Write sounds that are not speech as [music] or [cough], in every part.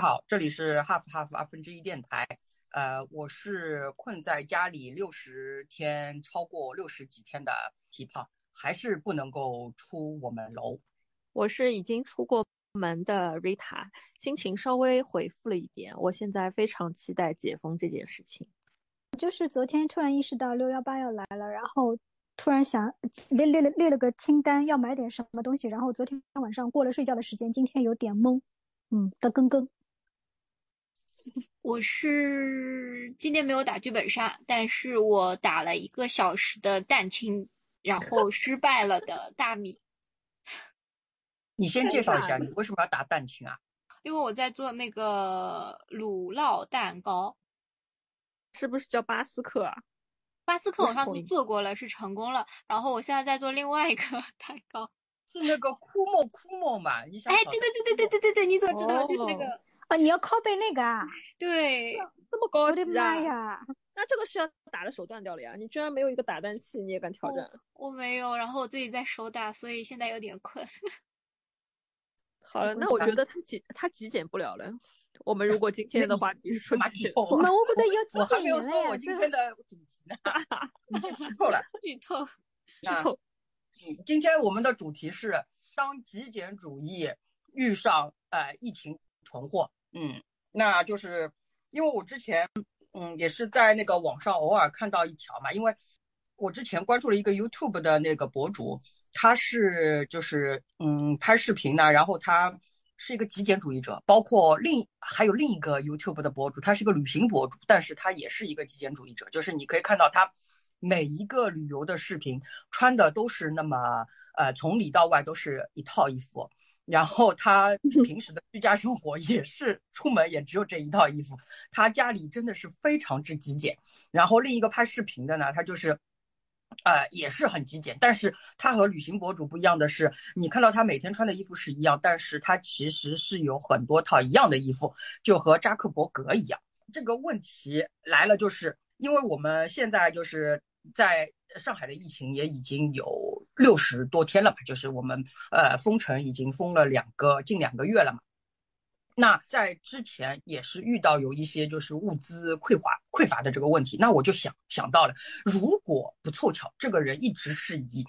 好，这里是 Half Half 二分之一电台。呃，我是困在家里六十天，超过六十几天的体胖，还是不能够出我们楼。我是已经出过门的 Rita，心情稍微回复了一点。我现在非常期待解封这件事情。就是昨天突然意识到六幺八要来了，然后突然想列列了列了个清单，要买点什么东西。然后昨天晚上过了睡觉的时间，今天有点懵，嗯的更更。我是今天没有打剧本杀，但是我打了一个小时的蛋清，然后失败了的大米。[laughs] 你先介绍一下，你为什么要打蛋清啊？[laughs] 因为我在做那个乳酪蛋糕，是不是叫巴斯克啊？巴斯克我上次做过了，是成功了。然后我现在在做另外一个 [laughs] 蛋糕，是那个枯木枯木嘛？你想？哎，对对对对对对对对，你怎么知道？就是那个。啊，你要拷贝那个啊？对，这么高级啊！我的妈呀！那这个是要打的手断掉了呀！你居然没有一个打蛋器，你也敢挑战？我没有，然后我自己在手打，所以现在有点困。[laughs] 好了，那我觉得他极他极简不了了。我们如果今天的话题是说极简，我们我不得有极简了呀！我今天的主题呢？剧透了，剧透，剧透。嗯，今天我们的主题是当极简主义遇上呃疫情囤货。嗯，那就是因为我之前，嗯，也是在那个网上偶尔看到一条嘛，因为我之前关注了一个 YouTube 的那个博主，他是就是嗯拍视频呢，然后他是一个极简主义者，包括另还有另一个 YouTube 的博主，他是一个旅行博主，但是他也是一个极简主义者，就是你可以看到他每一个旅游的视频穿的都是那么呃从里到外都是一套衣服。然后他 [laughs] 平时的居家生活也是出门也只有这一套衣服，他家里真的是非常之极简。然后另一个拍视频的呢，他就是，呃，也是很极简。但是他和旅行博主不一样的是，你看到他每天穿的衣服是一样，但是他其实是有很多套一样的衣服，就和扎克伯格一样。这个问题来了，就是因为我们现在就是在上海的疫情也已经有。六十多天了吧，就是我们呃封城已经封了两个近两个月了嘛。那在之前也是遇到有一些就是物资匮乏匮乏的这个问题，那我就想想到了，如果不凑巧，这个人一直是以。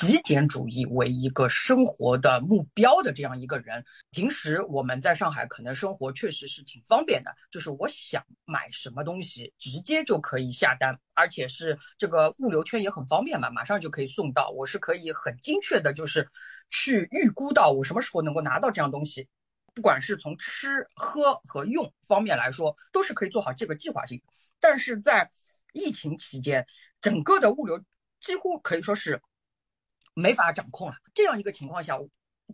极简主义为一个生活的目标的这样一个人，平时我们在上海可能生活确实是挺方便的，就是我想买什么东西直接就可以下单，而且是这个物流圈也很方便嘛，马上就可以送到，我是可以很精确的，就是去预估到我什么时候能够拿到这样东西，不管是从吃喝和用方面来说，都是可以做好这个计划性。但是在疫情期间，整个的物流几乎可以说是。没法掌控了，这样一个情况下，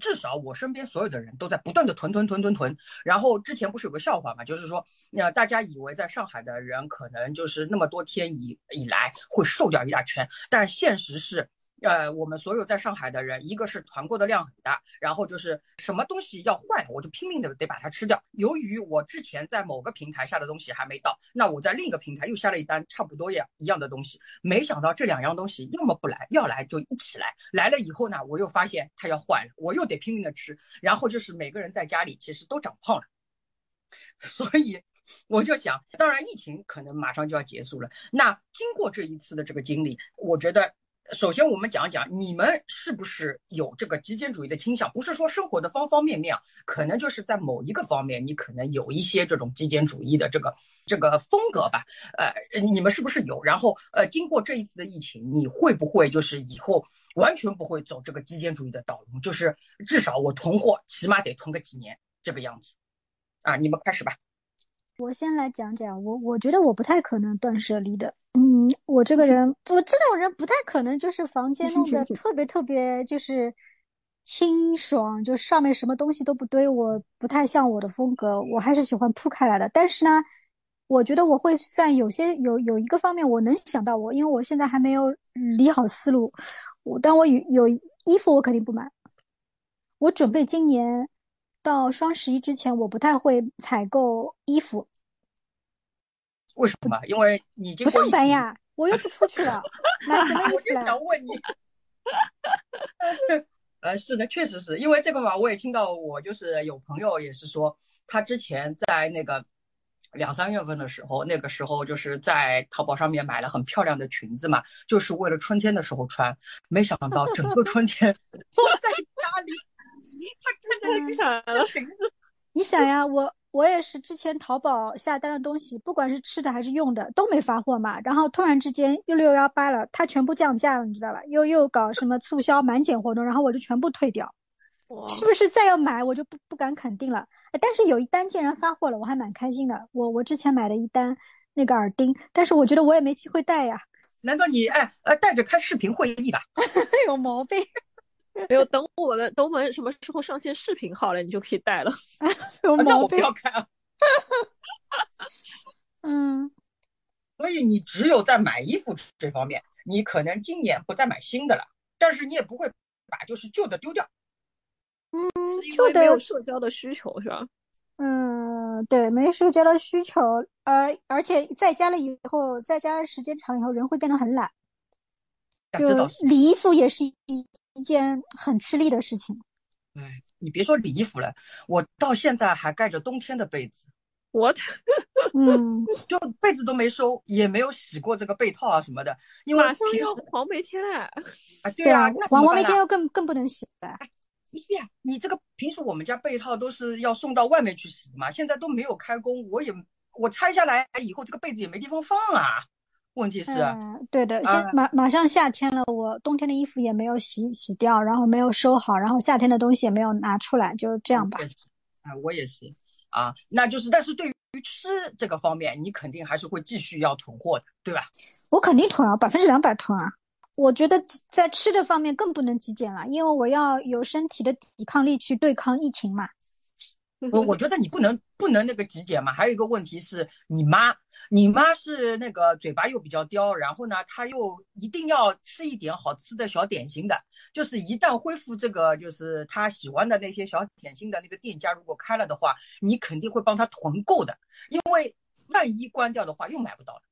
至少我身边所有的人都在不断的囤囤囤囤囤。然后之前不是有个笑话嘛，就是说，那大家以为在上海的人可能就是那么多天以以来会瘦掉一大圈，但现实是。呃，我们所有在上海的人，一个是团购的量很大，然后就是什么东西要坏，我就拼命的得把它吃掉。由于我之前在某个平台下的东西还没到，那我在另一个平台又下了一单差不多样一样的东西，没想到这两样东西要么不来，要来就一起来。来了以后呢，我又发现它要坏了，我又得拼命的吃。然后就是每个人在家里其实都长胖了，[laughs] 所以我就想，当然疫情可能马上就要结束了。那经过这一次的这个经历，我觉得。首先，我们讲讲你们是不是有这个极简主义的倾向？不是说生活的方方面面啊，可能就是在某一个方面，你可能有一些这种极简主义的这个这个风格吧。呃，你们是不是有？然后，呃，经过这一次的疫情，你会不会就是以后完全不会走这个极简主义的道路？就是至少我囤货起码得囤个几年这个样子。啊，你们开始吧。我先来讲讲，我我觉得我不太可能断舍离的。嗯，我这个人，我这种人不太可能，就是房间弄得特别特别，就是清爽，就上面什么东西都不堆。我不太像我的风格，我还是喜欢铺开来的。但是呢，我觉得我会算有些有有一个方面我能想到我，因为我现在还没有理好思路。我但我有有衣服，我肯定不买。我准备今年。到双十一之前，我不太会采购衣服。为什么？因为你不上班呀，我又不出去了，那什么意思了？[laughs] 我就想问你，[laughs] 呃，是的，确实是因为这个嘛，我也听到我就是有朋友也是说，他之前在那个两三月份的时候，那个时候就是在淘宝上面买了很漂亮的裙子嘛，就是为了春天的时候穿，没想到整个春天都在家里，[laughs] 他看着那个裙子，你想呀，我我也是之前淘宝下单的东西，不管是吃的还是用的，都没发货嘛。然后突然之间又六幺八了，它全部降价了，你知道吧？又又搞什么促销满减活动，然后我就全部退掉。是不是再要买，我就不不敢肯定了。但是有一单竟然发货了，我还蛮开心的。我我之前买了一单那个耳钉，但是我觉得我也没机会戴呀。难道你哎呃带着开视频会议吧？[laughs] 有毛病。没有，等我们等我们什么时候上线视频好了，你就可以带了。[laughs] 那我不要开啊。[laughs] 嗯，所以你只有在买衣服这方面，你可能今年不再买新的了，但是你也不会把就是旧的丢掉。嗯，旧的没有社交的需求是吧？嗯，对，没社交的需求，而而且在家了以后，在家时间长以后，人会变得很懒，就理衣服也是一一件很吃力的事情。哎，你别说理衣服了，我到现在还盖着冬天的被子。我，嗯，[laughs] 就被子都没收，也没有洗过这个被套啊什么的，因为马上要黄梅天了。[laughs] 啊，对啊，黄黄梅天又更更不能洗了。不是呀，你这个平时我们家被套都是要送到外面去洗的嘛，现在都没有开工，我也我拆下来以后，这个被子也没地方放啊。问题是，嗯，对的，现马马上夏天了，我冬天的衣服也没有洗洗掉，然后没有收好，然后夏天的东西也没有拿出来，就这样吧。啊，我也是啊，那就是，但是对于吃这个方面，你肯定还是会继续要囤货的，对吧？我肯定囤啊，百分之两百囤啊。我觉得在吃的方面更不能极简了，因为我要有身体的抵抗力去对抗疫情嘛。我我觉得你不能不能那个极简嘛，还有一个问题是你妈。你妈是那个嘴巴又比较刁，然后呢，她又一定要吃一点好吃的小点心的。就是一旦恢复这个，就是她喜欢的那些小点心的那个店家，如果开了的话，你肯定会帮她囤够的，因为万一关掉的话又买不到了。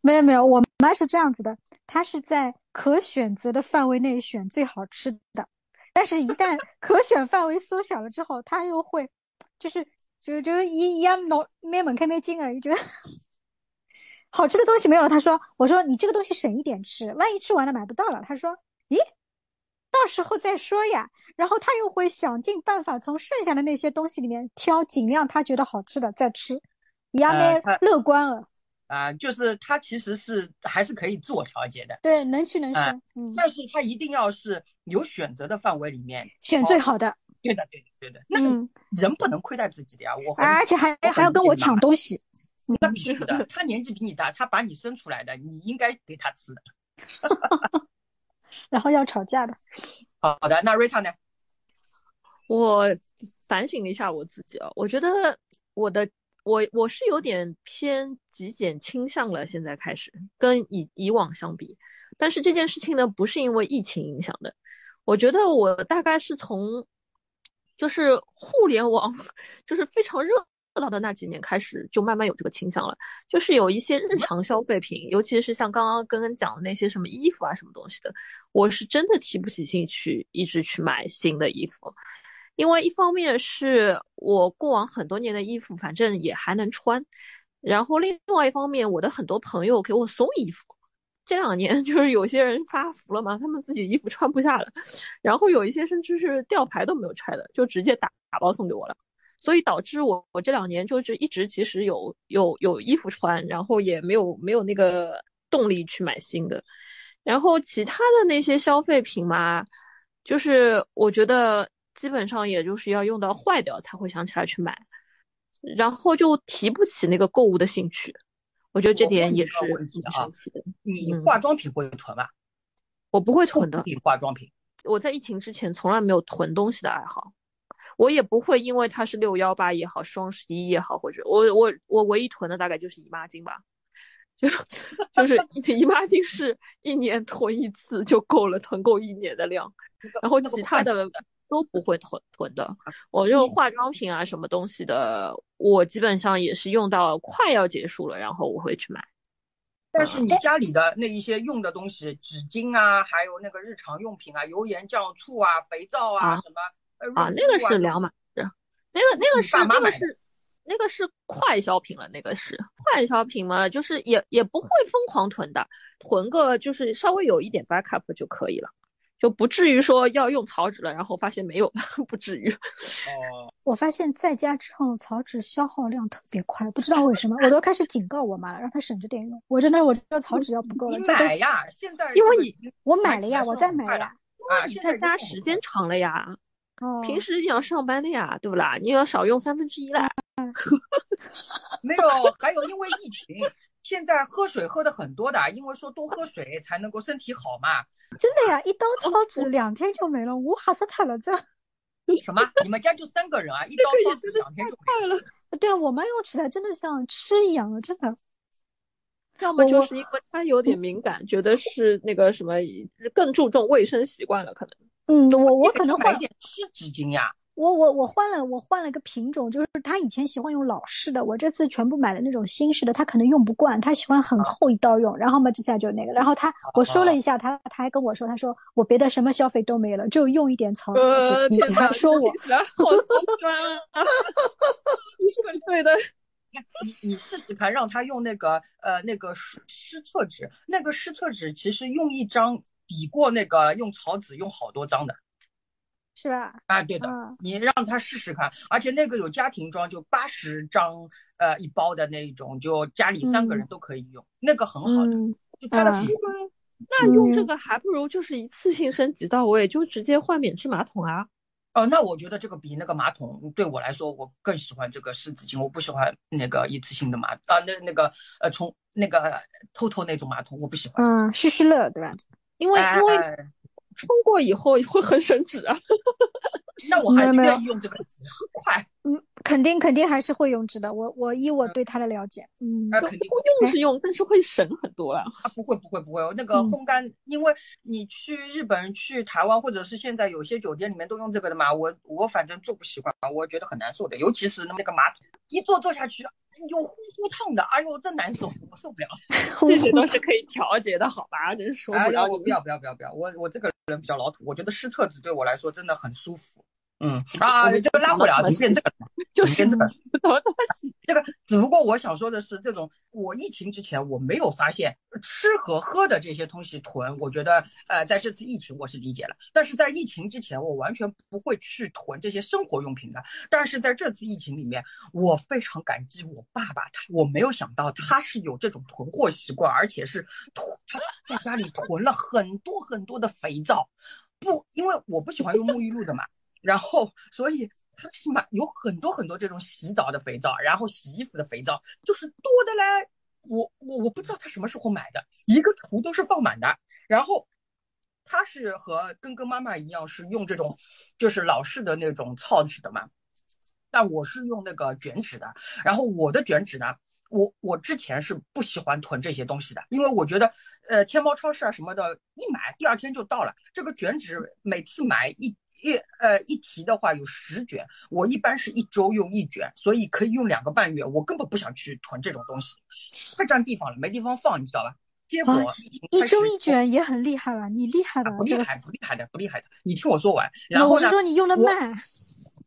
没有没有，我妈是这样子的，她是在可选择的范围内选最好吃的，但是一旦可选范围缩小了之后，她又会，就是就就一一样脑没门开没劲而已，觉得。好吃的东西没有了，他说：“我说你这个东西省一点吃，万一吃完了买不到了。”他说：“咦，到时候再说呀。”然后他又会想尽办法从剩下的那些东西里面挑尽量他觉得好吃的再吃，一样的乐观了。啊，就是他其实是还是可以自我调节的，对，能屈能伸。嗯，但是他一定要是有选择的范围里面选最好的。对的，对的，对的。那人不能亏待自己的呀，我而且还还要跟我抢东西。那必须的，[laughs] 他年纪比你大，他把你生出来的，你应该给他吃的。[laughs] [laughs] 然后要吵架的。好的，那瑞塔呢？我反省了一下我自己啊，我觉得我的我我是有点偏极简倾向了，现在开始跟以以往相比，但是这件事情呢，不是因为疫情影响的，我觉得我大概是从就是互联网 [laughs] 就是非常热。闹的那几年开始，就慢慢有这个倾向了，就是有一些日常消费品，尤其是像刚刚跟跟讲的那些什么衣服啊，什么东西的，我是真的提不起兴趣一直去买新的衣服，因为一方面是我过往很多年的衣服，反正也还能穿，然后另外一方面，我的很多朋友给我送衣服，这两年 [laughs] 就是有些人发福了嘛，他们自己衣服穿不下了，然后有一些甚至是吊牌都没有拆的，就直接打打包送给我了。所以导致我我这两年就是一直其实有有有衣服穿，然后也没有没有那个动力去买新的。然后其他的那些消费品嘛，就是我觉得基本上也就是要用到坏掉才会想起来去买，然后就提不起那个购物的兴趣。我觉得这点也是挺神奇的。你化妆品会囤吗？我不会囤的。化妆品，我在疫情之前从来没有囤东西的爱好。我也不会因为它是六幺八也好，双十一也好，或者我我我唯一囤的大概就是姨妈巾吧，就就是姨妈巾是一年囤一次就够了，[laughs] 囤够一年的量，然后其他的都不会囤囤的。我就化妆品啊什么东西的，我基本上也是用到快要结束了，然后我会去买。但是你家里的那一些用的东西，纸巾啊，还有那个日常用品啊，油盐酱醋啊，肥皂啊，什么啊，那个是两码事，那个那个是那个是那个是快消品了，那个是快消品嘛，就是也也不会疯狂囤的，囤个就是稍微有一点 backup 就可以了。就不至于说要用草纸了，然后发现没有，[laughs] 不至于。哦，我发现在家之后，草纸消耗量特别快，不知道为什么，我都开始警告我妈了，让她省着点用。我真的，我这个草纸要不够了。你买呀，现在因为你我买了呀，我在买呀。啊，你在家时间长了呀，哦，平时你要上班的呀，对不啦？你要少用三分之一啦。[laughs] 没有，还有因为疫情，现在喝水喝的很多的，因为说多喝水才能够身体好嘛。真的呀，一刀超纸两天就没了，我吓死他了！这 [laughs] 什么？你们家就三个人啊？一刀超纸两天就没 [laughs] 了？对啊，我妈用起来真的像吃一样的，真的。要么就是因为她有点敏感，觉得是那个什么更注重卫生习惯了，可能。嗯，我我可能买点湿纸巾呀。我我我换了，我换了个品种，就是他以前喜欢用老式的，我这次全部买了那种新式的，他可能用不惯，他喜欢很厚一刀用，然后嘛，这下就那个，然后他我说了一下，他他还跟我说，他说我别的什么消费都没了，就用一点草纸，你还说我好酸啊！[laughs] 你是很对的，你你试试看，让他用那个呃那个湿湿厕纸，那个湿厕纸其实用一张抵过那个用草纸用好多张的。是吧？啊，对的，你让他试试看，而且那个有家庭装，就八十张，呃，一包的那种，就家里三个人都可以用，那个很好的。就它的是吗？那用这个还不如就是一次性升级到位，就直接换免治马桶啊。哦，那我觉得这个比那个马桶对我来说，我更喜欢这个湿纸巾，我不喜欢那个一次性的马啊，那那个呃，从那个透透那种马桶，我不喜欢。嗯，湿湿乐对吧？因为因为。冲过以后会很省纸啊，那我还是愿意用这个纸，快。嗯，肯定肯定还是会用纸的。我我以我对它的了解，嗯，那肯定用是用，但是会省很多啊。啊，不会不会不会，那 [laughs] 个烘干，因为你去日本、去台湾，或者是现在有些酒店里面都用这个的嘛。我我反正做不习惯，我觉得很难受的，尤其是那个马桶，一坐坐下去，有呼呼烫的，哎呦，真难受，我受不了。[laughs] 这些都是可以调节的，好吧？真受不了。我不要不要不要不要，我我这个人比较老土，我觉得湿厕纸对我来说真的很舒服。嗯啊，这个拉回来啊，就变 [laughs] 这个，就是变这个，什么东西？这个只不过我想说的是，这种我疫情之前我没有发现吃和喝的这些东西囤，我觉得呃在这次疫情我是理解了，但是在疫情之前我完全不会去囤这些生活用品的，但是在这次疫情里面，我非常感激我爸爸，他我没有想到他是有这种囤货习惯，而且是囤他在家里囤了很多很多的肥皂，不，因为我不喜欢用沐浴露的嘛。然后，所以他是买有很多很多这种洗澡的肥皂，然后洗衣服的肥皂就是多的嘞。我我我不知道他什么时候买的，一个橱都是放满的。然后他是和跟跟妈妈一样是用这种就是老式的那种草纸的嘛，但我是用那个卷纸的。然后我的卷纸呢，我我之前是不喜欢囤这些东西的，因为我觉得呃天猫超市啊什么的，一买第二天就到了。这个卷纸每次买一。一呃一提的话有十卷，我一般是一周用一卷，所以可以用两个半月。我根本不想去囤这种东西，太占地方了，没地方放，你知道吧？结果一周一卷也很厉害了，你厉害的，不厉害，不厉害的，不厉害的。你听我说完，然后我是说你用的慢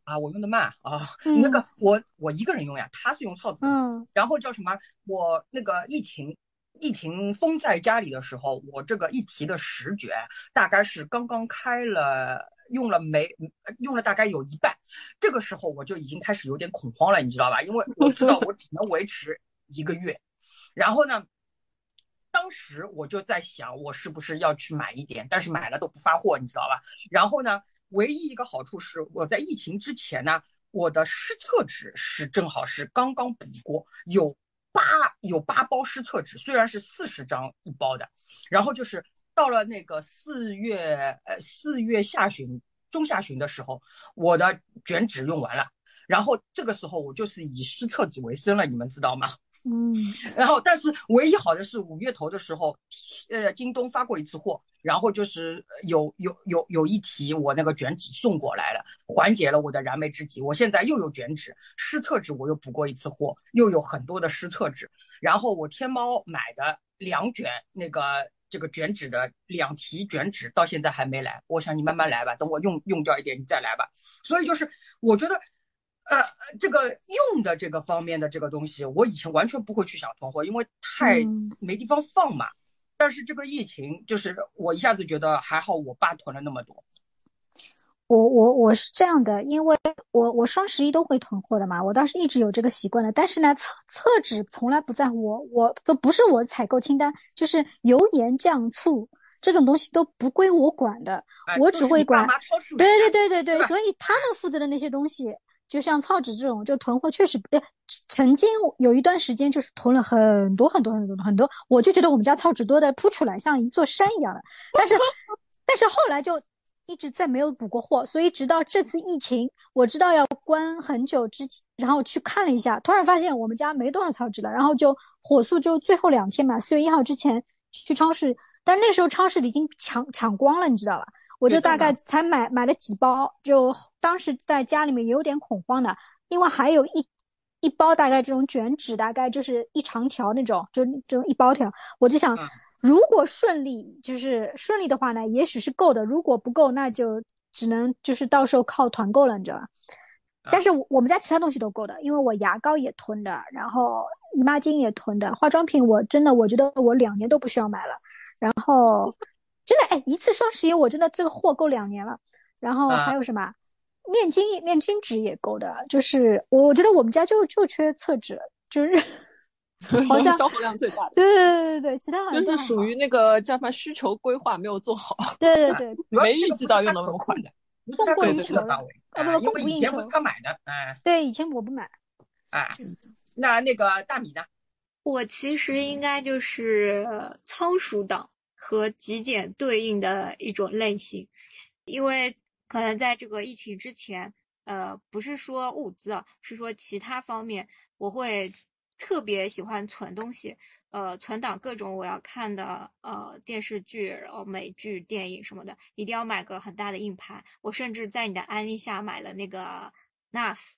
啊，我用的慢啊，那个我我一个人用呀，他是用套子，嗯，然后叫什么？我那个疫情疫情封在家里的时候，我这个一提的十卷大概是刚刚开了。用了没？用了大概有一半，这个时候我就已经开始有点恐慌了，你知道吧？因为我知道我只能维持一个月。然后呢，当时我就在想，我是不是要去买一点？但是买了都不发货，你知道吧？然后呢，唯一一个好处是我在疫情之前呢，我的湿厕纸是正好是刚刚补过，有八有八包湿厕纸，虽然是四十张一包的，然后就是。到了那个四月，呃，四月下旬、中下旬的时候，我的卷纸用完了，然后这个时候我就是以湿厕纸为生了，你们知道吗？嗯，[laughs] 然后但是唯一好的是五月头的时候，呃，京东发过一次货，然后就是有有有有一提我那个卷纸送过来了，缓解了我的燃眉之急。我现在又有卷纸、湿厕纸，我又补过一次货，又有很多的湿厕纸。然后我天猫买的两卷那个这个卷纸的两提卷纸到现在还没来，我想你慢慢来吧，等我用用掉一点你再来吧。所以就是我觉得。呃，这个用的这个方面的这个东西，我以前完全不会去想囤货，因为太没地方放嘛。但是这个疫情，就是我一下子觉得还好，我爸囤了那么多。我我我是这样的，因为我我双十一都会囤货的嘛，我倒是一直有这个习惯的。但是呢，厕厕纸从来不在我我都不是我采购清单，就是油盐酱醋这种东西都不归我管的，我只会管。对对对对对，所以他们负责的那些东西。就像厕纸这种，就囤货确实不对。曾经有一段时间，就是囤了很多很多很多很多，我就觉得我们家厕纸多的铺出来像一座山一样的。但是，但是后来就一直再没有补过货，所以直到这次疫情，我知道要关很久之前，然后去看了一下，突然发现我们家没多少草纸了，然后就火速就最后两天嘛，四月一号之前去超市，但那时候超市已经抢抢光了，你知道吧？我就大概才买买了几包，就当时在家里面也有点恐慌的，因为还有一一包大概这种卷纸，大概就是一长条那种，就这种一包条。我就想，如果顺利，就是顺利的话呢，也许是够的；如果不够，那就只能就是到时候靠团购了，你知道吧？但是我们家其他东西都够的，因为我牙膏也囤的，然后姨妈巾也囤的，化妆品我真的我觉得我两年都不需要买了，然后。真的哎，一次双十一我真的这个货够两年了。然后还有什么面巾、面巾纸也够的。就是我觉得我们家就就缺厕纸，就是 [laughs] 好像消耗量最大的。对对对对对，其他好像就是属于那个叫什么需求规划没有做好。[laughs] 对对对，没预计到用那么快的，供过于求了。啊不，供不应求。他买的，哎。对，以前我不买。哎，那那个大米呢？我其实应该就是仓鼠党。和极简对应的一种类型，因为可能在这个疫情之前，呃，不是说物资啊，是说其他方面，我会特别喜欢存东西，呃，存档各种我要看的呃电视剧、然后美剧、电影什么的，一定要买个很大的硬盘。我甚至在你的安利下买了那个 NAS。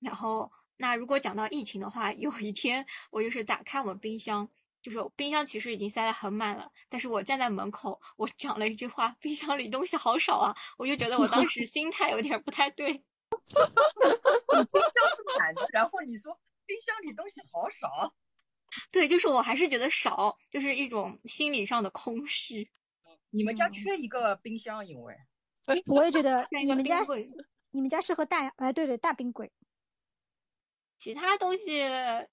然后，那如果讲到疫情的话，[laughs] 有一天我就是打开我冰箱。就是冰箱其实已经塞得很满了，但是我站在门口，我讲了一句话：“冰箱里东西好少啊！”我就觉得我当时心态有点不太对。[laughs] 冰箱是满的，然后你说冰箱里东西好少，[laughs] 对，就是我还是觉得少，就是一种心理上的空虚。[laughs] 你们家缺一个冰箱，因为 [laughs] 我也觉得你们家你们家适合大哎，对对，大冰柜。其他东西，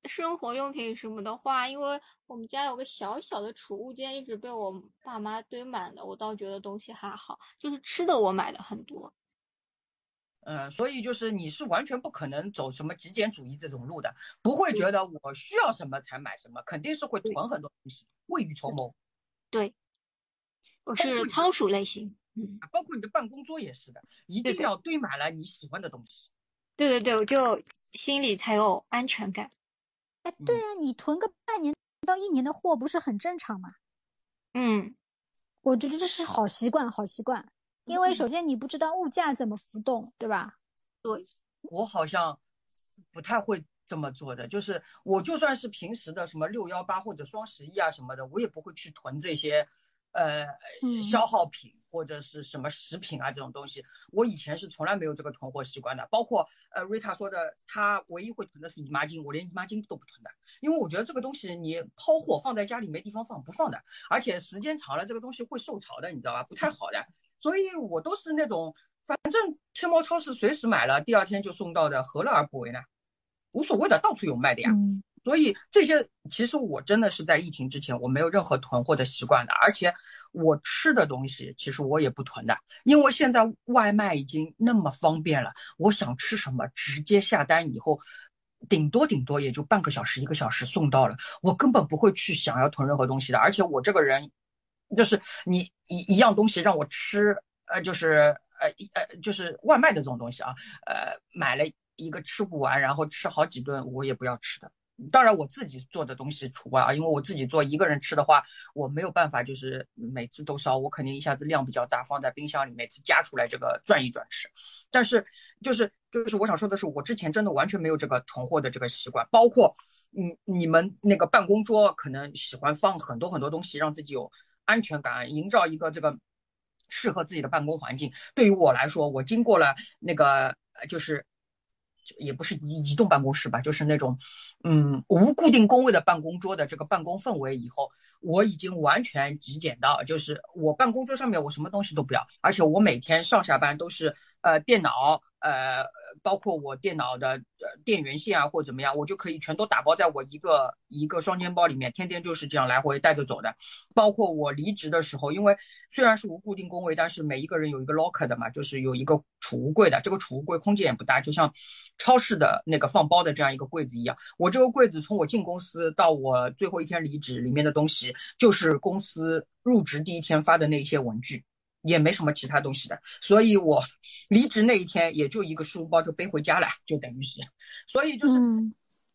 生活用品什么的话，因为我们家有个小小的储物间，一直被我爸妈堆满的，我倒觉得东西还好。就是吃的，我买的很多。嗯，所以就是你是完全不可能走什么极简主义这种路的，不会觉得我需要什么才买什么，肯定是会囤很多东西，未雨绸缪。对，我是仓鼠类型。嗯，包括你的办公桌也是的，一定要堆满了你喜欢的东西。对对对，我就心里才有安全感。哎，对啊，你囤个半年到一年的货不是很正常吗？嗯，我觉得这是好习惯，好习惯。因为首先你不知道物价怎么浮动，对吧？对，我好像不太会这么做的。就是我就算是平时的什么六幺八或者双十一啊什么的，我也不会去囤这些呃消耗品。或者是什么食品啊这种东西，我以前是从来没有这个囤货习惯的。包括呃瑞塔说的，他唯一会囤的是姨妈巾，我连姨妈巾都不囤的，因为我觉得这个东西你抛货放在家里没地方放，不放的，而且时间长了这个东西会受潮的，你知道吧？不太好的，所以我都是那种反正天猫超市随时买了，第二天就送到的，何乐而不为呢？无所谓的，到处有卖的呀。所以这些其实我真的是在疫情之前我没有任何囤货的习惯的，而且我吃的东西其实我也不囤的，因为现在外卖已经那么方便了，我想吃什么直接下单以后，顶多顶多也就半个小时一个小时送到了，我根本不会去想要囤任何东西的，而且我这个人就是你一一样东西让我吃，呃，就是呃一呃就是外卖的这种东西啊，呃买了一个吃不完，然后吃好几顿，我也不要吃的。当然我自己做的东西除外啊，因为我自己做一个人吃的话，我没有办法就是每次都烧，我肯定一下子量比较大，放在冰箱里每次夹出来这个转一转吃。但是就是就是我想说的是，我之前真的完全没有这个囤货的这个习惯，包括你你们那个办公桌可能喜欢放很多很多东西，让自己有安全感，营造一个这个适合自己的办公环境。对于我来说，我经过了那个就是。也不是移移动办公室吧，就是那种，嗯，无固定工位的办公桌的这个办公氛围。以后我已经完全极简到，就是我办公桌上面我什么东西都不要，而且我每天上下班都是呃电脑。呃，包括我电脑的电源线啊，或怎么样，我就可以全都打包在我一个一个双肩包里面，天天就是这样来回带着走的。包括我离职的时候，因为虽然是无固定工位，但是每一个人有一个 locker 的嘛，就是有一个储物柜的。这个储物柜空间也不大，就像超市的那个放包的这样一个柜子一样。我这个柜子从我进公司到我最后一天离职，里面的东西就是公司入职第一天发的那些文具。也没什么其他东西的，所以我离职那一天也就一个书包就背回家了，就等于是，所以就是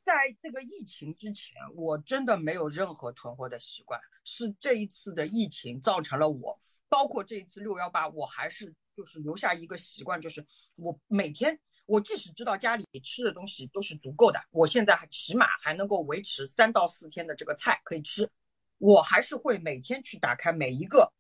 在这个疫情之前，我真的没有任何囤货的习惯，是这一次的疫情造成了我，包括这一次六幺八，我还是就是留下一个习惯，就是我每天我即使知道家里吃的东西都是足够的，我现在还起码还能够维持三到四天的这个菜可以吃，我还是会每天去打开每一个。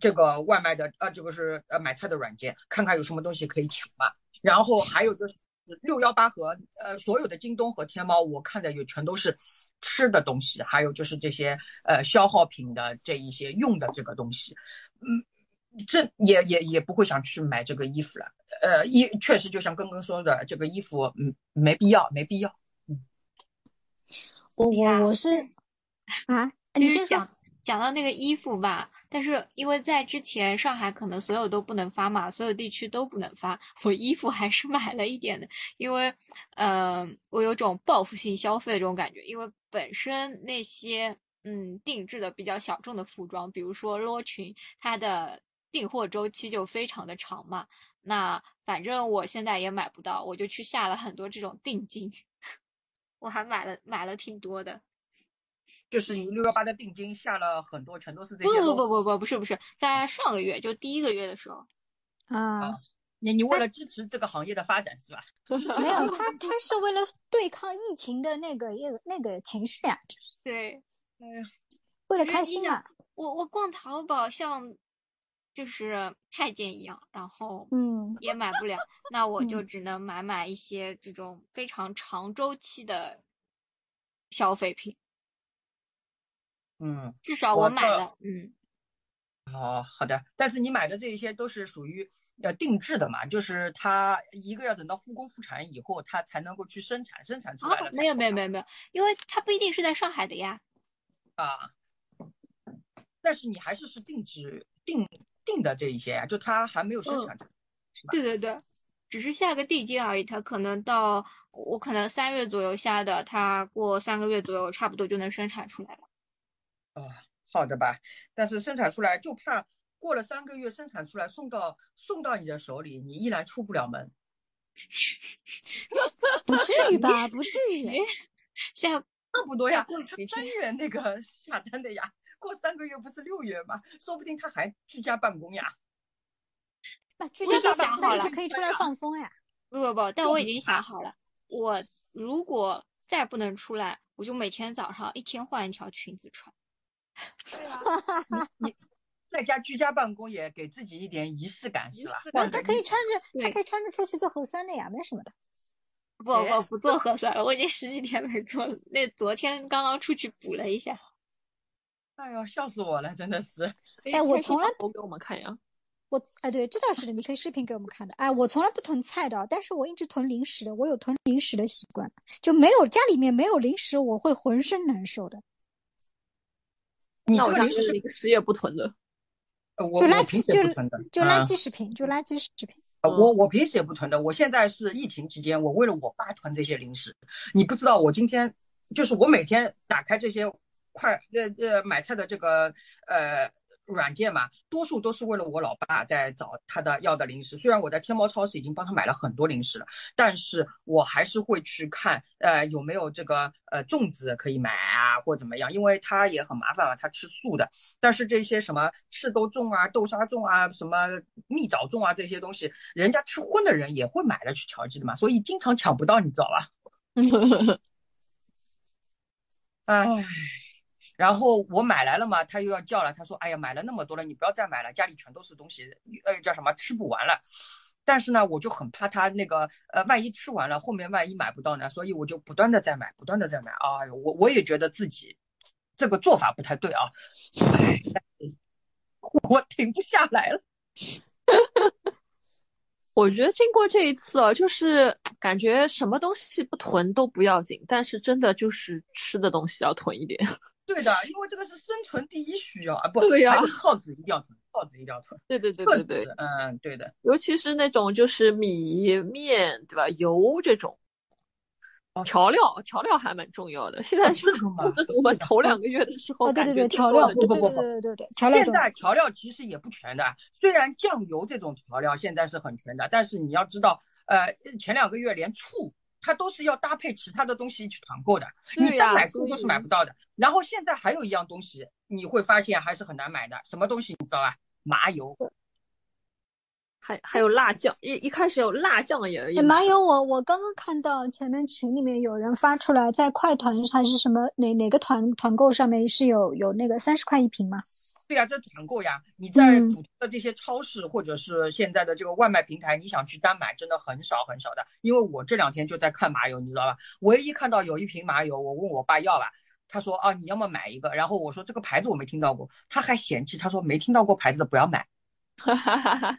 这个外卖的呃，这个是呃买菜的软件，看看有什么东西可以抢吧。然后还有就是六幺八和呃所有的京东和天猫，我看的也全都是吃的东西，还有就是这些呃消耗品的这一些用的这个东西。嗯，这也也也不会想去买这个衣服了。呃，衣确实就像刚刚说的，这个衣服嗯没必要，没必要。嗯，我我我是啊，你先说。讲到那个衣服吧，但是因为在之前上海可能所有都不能发嘛，所有地区都不能发，我衣服还是买了一点的，因为，嗯，我有种报复性消费的这种感觉，因为本身那些嗯定制的比较小众的服装，比如说罗裙，它的订货周期就非常的长嘛，那反正我现在也买不到，我就去下了很多这种定金，[laughs] 我还买了买了挺多的。就是你六幺八的定金下了很多，全都是这些。不不不不不不是不是，在上个月就第一个月的时候啊，你你为了支持这个行业的发展是吧？[laughs] 没有，[laughs] 他他是为了对抗疫情的那个那个那个情绪啊。对，哎呀，为了开心啊。我我逛淘宝像就是太监一样，然后嗯也买不了，那我就只能买买一些这种非常长周期的消费品。嗯，至少我买了，嗯，哦，好的，但是你买的这一些都是属于呃定制的嘛，就是它一个要等到复工复产以后，它才能够去生产，生产出来了。没有没有没有没有，因为它不一定是在上海的呀。啊，但是你还是是定制定定的这一些呀，就它还没有生产。对对对，只是下个地接而已，它可能到我可能三月左右下的，它过三个月左右差不多就能生产出来了。啊，好的吧，但是生产出来就怕过了三个月生产出来送到送到你的手里，你依然出不了门。[laughs] 不至于吧？不至于，[laughs] 现在差不多呀。他三月那个下单的呀，过三个月不是六月吗？说不定他还居家办公呀。[laughs] 那居家办公他可以出来放风呀。不不不，但我已经想好了，我如果再不能出来，我就每天早上一天换一条裙子穿。对啊，[laughs] 你在家居家办公也给自己一点仪式感是吧？他可以穿着，他可以穿着出去做核酸的呀，没什么的。不不不做核酸了，我已经十几天没做了。那昨天刚刚出去补了一下。哎呦，笑死我了，真的是。哎，我从来不给我们看呀。我哎，对，这倒是的，你可以视频给我们看的。哎，我从来不囤菜的，但是我一直囤零食的。我有囤零食的习惯，就没有家里面没有零食，我会浑身难受的。你这个零食食也不囤的，我我平时也不囤的，就垃圾食品，就垃圾食品。我我平时也不囤的，我现在是疫情期间，我为了我爸囤这些零食。你不知道，我今天就是我每天打开这些快呃呃买菜的这个呃软件嘛，多数都是为了我老爸在找他的要的零食。虽然我在天猫超市已经帮他买了很多零食了，但是我还是会去看，呃，有没有这个呃粽子可以买啊，或怎么样，因为他也很麻烦嘛，他吃素的。但是这些什么赤豆粽啊、豆沙粽啊、什么蜜枣粽啊这些东西，人家吃荤的人也会买了去调剂的嘛，所以经常抢不到，你知道吧？[laughs] 唉。然后我买来了嘛，他又要叫了。他说：“哎呀，买了那么多了，你不要再买了，家里全都是东西，呃，叫什么吃不完了。”但是呢，我就很怕他那个，呃，万一吃完了，后面万一买不到呢，所以我就不断的在买，不断的在买。哎呦，我我也觉得自己这个做法不太对啊，[laughs] 我停不下来了。我觉得经过这一次啊，就是感觉什么东西不囤都不要紧，但是真的就是吃的东西要囤一点。对的，因为这个是生存第一需要啊！不，对呀，还有耗子一定要囤，耗子一定要囤。对对对对对，嗯，对的。尤其是那种就是米面，对吧？油这种调料，调料还蛮重要的。现在这个嘛，我们头两个月的时候，对对对，调料，不不不不，对对对，调料。现在调料其实也不全的，虽然酱油这种调料现在是很全的，但是你要知道，呃，前两个月连醋。它都是要搭配其他的东西去团购的，你单买醋都是买不到的。然后现在还有一样东西，你会发现还是很难买的，什么东西你知道吧？麻油。还还有辣酱，一一开始有辣酱也也。麻油，我我刚刚看到前面群里面有人发出来，在快团还是什么哪哪个团团购上面是有有那个三十块一瓶吗？对呀，这团购呀，你在普通的这些超市或者是现在的这个外卖平台，你想去单买真的很少很少的。因为我这两天就在看麻油，你知道吧？唯一看到有一瓶麻油，我问我爸要了，他说啊你要么买一个，然后我说这个牌子我没听到过，他还嫌弃，他说没听到过牌子的不要买。哈哈哈哈哈。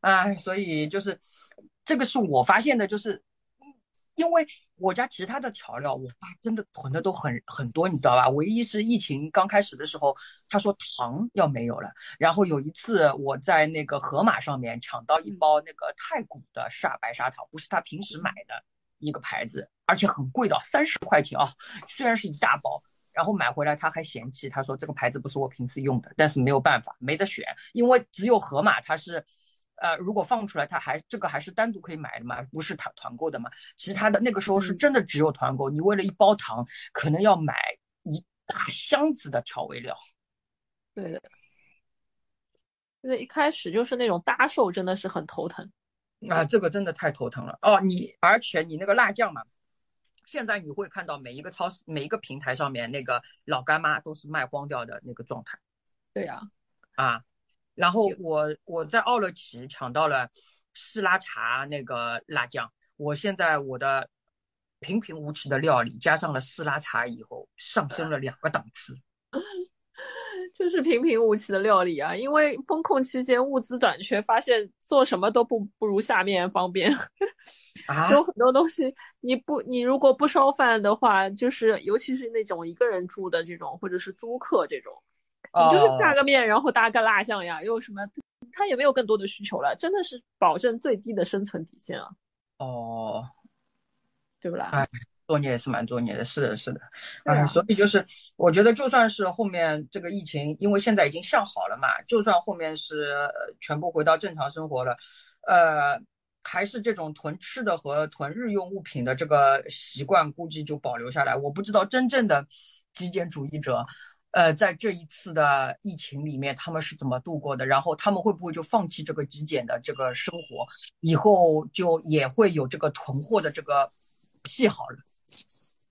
哎，所以就是这个是我发现的，就是因为我家其他的调料，我爸真的囤的都很很多，你知道吧？唯一是疫情刚开始的时候，他说糖要没有了。然后有一次我在那个盒马上面抢到一包那个太古的砂白砂糖，不是他平时买的一个牌子，而且很贵的，三十块钱啊，虽然是一大包。然后买回来他还嫌弃，他说这个牌子不是我平时用的，但是没有办法，没得选，因为只有盒马它是，呃，如果放出来，它还这个还是单独可以买的嘛，不是团团购的嘛。其他的那个时候是真的只有团购，你为了一包糖可能要买一大箱子的调味料。对的，那一开始就是那种搭售真的是很头疼啊，这个真的太头疼了哦。你而且你那个辣酱嘛。现在你会看到每一个超市、每一个平台上面那个老干妈都是卖光掉的那个状态。对呀，啊，然后我我在奥乐奇抢到了斯拉茶那个辣酱，我现在我的平平无奇的料理加上了斯拉茶以后，上升了两个档次。[laughs] 就是平平无奇的料理啊，因为风控期间物资短缺，发现做什么都不不如下面方便。有很多东西，你不你如果不烧饭的话，就是尤其是那种一个人住的这种，或者是租客这种，你就是下个面，然后搭个辣酱呀，又什么，他也没有更多的需求了，真的是保证最低的生存底线啊。哦，对不啦？哎，作孽也是蛮作孽的，是的，是的。嗯，所以就是我觉得，就算是后面这个疫情，因为现在已经向好了嘛，就算后面是全部回到正常生活了，呃。还是这种囤吃的和囤日用物品的这个习惯，估计就保留下来。我不知道真正的极简主义者，呃，在这一次的疫情里面，他们是怎么度过的？然后他们会不会就放弃这个极简的这个生活，以后就也会有这个囤货的这个癖好了？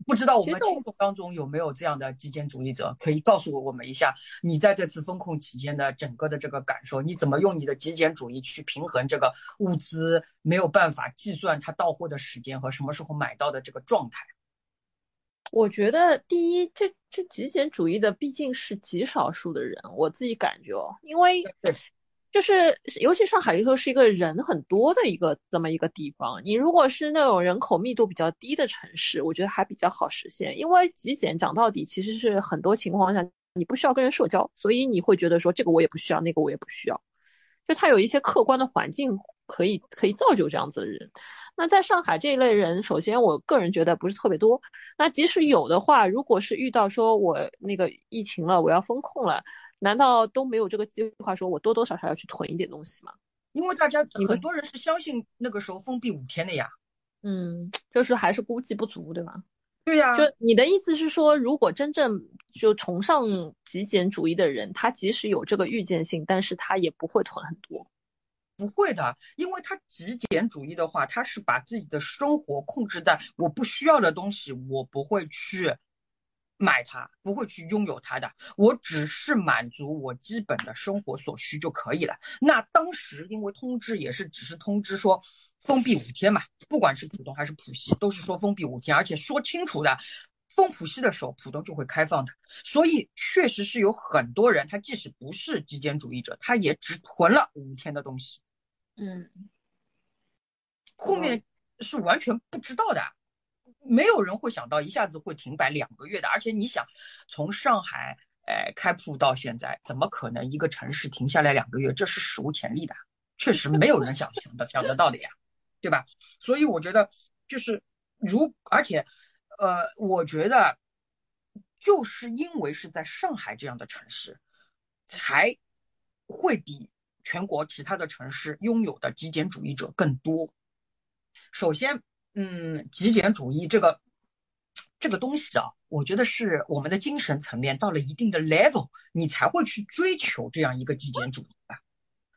不知道我们听众当中有没有这样的极简主义者，可以告诉我们一下，你在这次风控期间的整个的这个感受，你怎么用你的极简主义去平衡这个物资没有办法计算它到货的时间和什么时候买到的这个状态？我觉得第一，这这极简主义的毕竟是极少数的人，我自己感觉哦，因为。就是，尤其上海又是一个人很多的一个这么一个地方。你如果是那种人口密度比较低的城市，我觉得还比较好实现。因为极简讲到底其实是很多情况下你不需要跟人社交，所以你会觉得说这个我也不需要，那个我也不需要。就它有一些客观的环境可以可以造就这样子的人。那在上海这一类人，首先我个人觉得不是特别多。那即使有的话，如果是遇到说我那个疫情了，我要封控了。难道都没有这个计划，说我多多少少要去囤一点东西吗？因为大家很多人是相信那个时候封闭五天的呀。嗯，就是还是估计不足，对吧？对呀、就你的意思是说，如果真正就崇尚极简主义的人，他即使有这个预见性，但是他也不会囤很多。不会的，因为他极简主义的话，他是把自己的生活控制在我不需要的东西，我不会去买它，不会去拥有它的，我只是满足我基本的生活所需就可以了。那当时因为通知也是只是通知说封闭五天嘛，不管是浦东还是浦西，都是说封闭五天，而且说清楚的。封浦西的时候，浦东就会开放的，所以确实是有很多人，他即使不是极简主义者，他也只囤了五天的东西。嗯，后面是完全不知道的，没有人会想到一下子会停摆两个月的。而且你想，从上海呃开铺到现在，怎么可能一个城市停下来两个月？这是史无前例的，确实没有人想想的想得到的呀，对吧？所以我觉得就是如而且呃，我觉得就是因为是在上海这样的城市，才会比全国其他的城市拥有的极简主义者更多。首先，嗯，极简主义这个这个东西啊，我觉得是我们的精神层面到了一定的 level，你才会去追求这样一个极简主义的。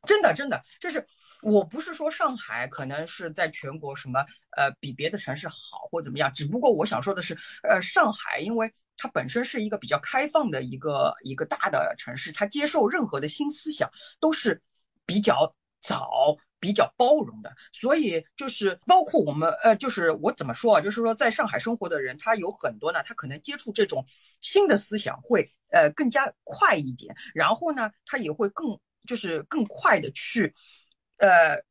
真的，真的，就是我不是说上海可能是在全国什么呃比别的城市好或怎么样，只不过我想说的是，呃，上海因为它本身是一个比较开放的一个一个大的城市，它接受任何的新思想都是比较早。比较包容的，所以就是包括我们呃，就是我怎么说啊？就是说，在上海生活的人，他有很多呢，他可能接触这种新的思想会呃更加快一点，然后呢，他也会更就是更快的去呃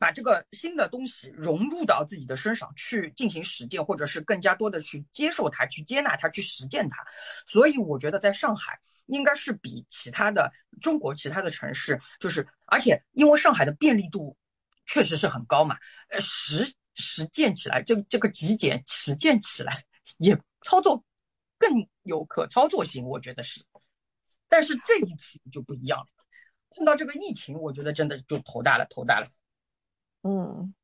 把这个新的东西融入到自己的身上去进行实践，或者是更加多的去接受它、去接纳它、去实践它。所以我觉得在上海。应该是比其他的中国其他的城市，就是而且因为上海的便利度确实是很高嘛，呃实实践起来，这这个极简实践起来也操作更有可操作性，我觉得是。但是这一次就不一样了，碰到这个疫情，我觉得真的就头大了，头大了。嗯，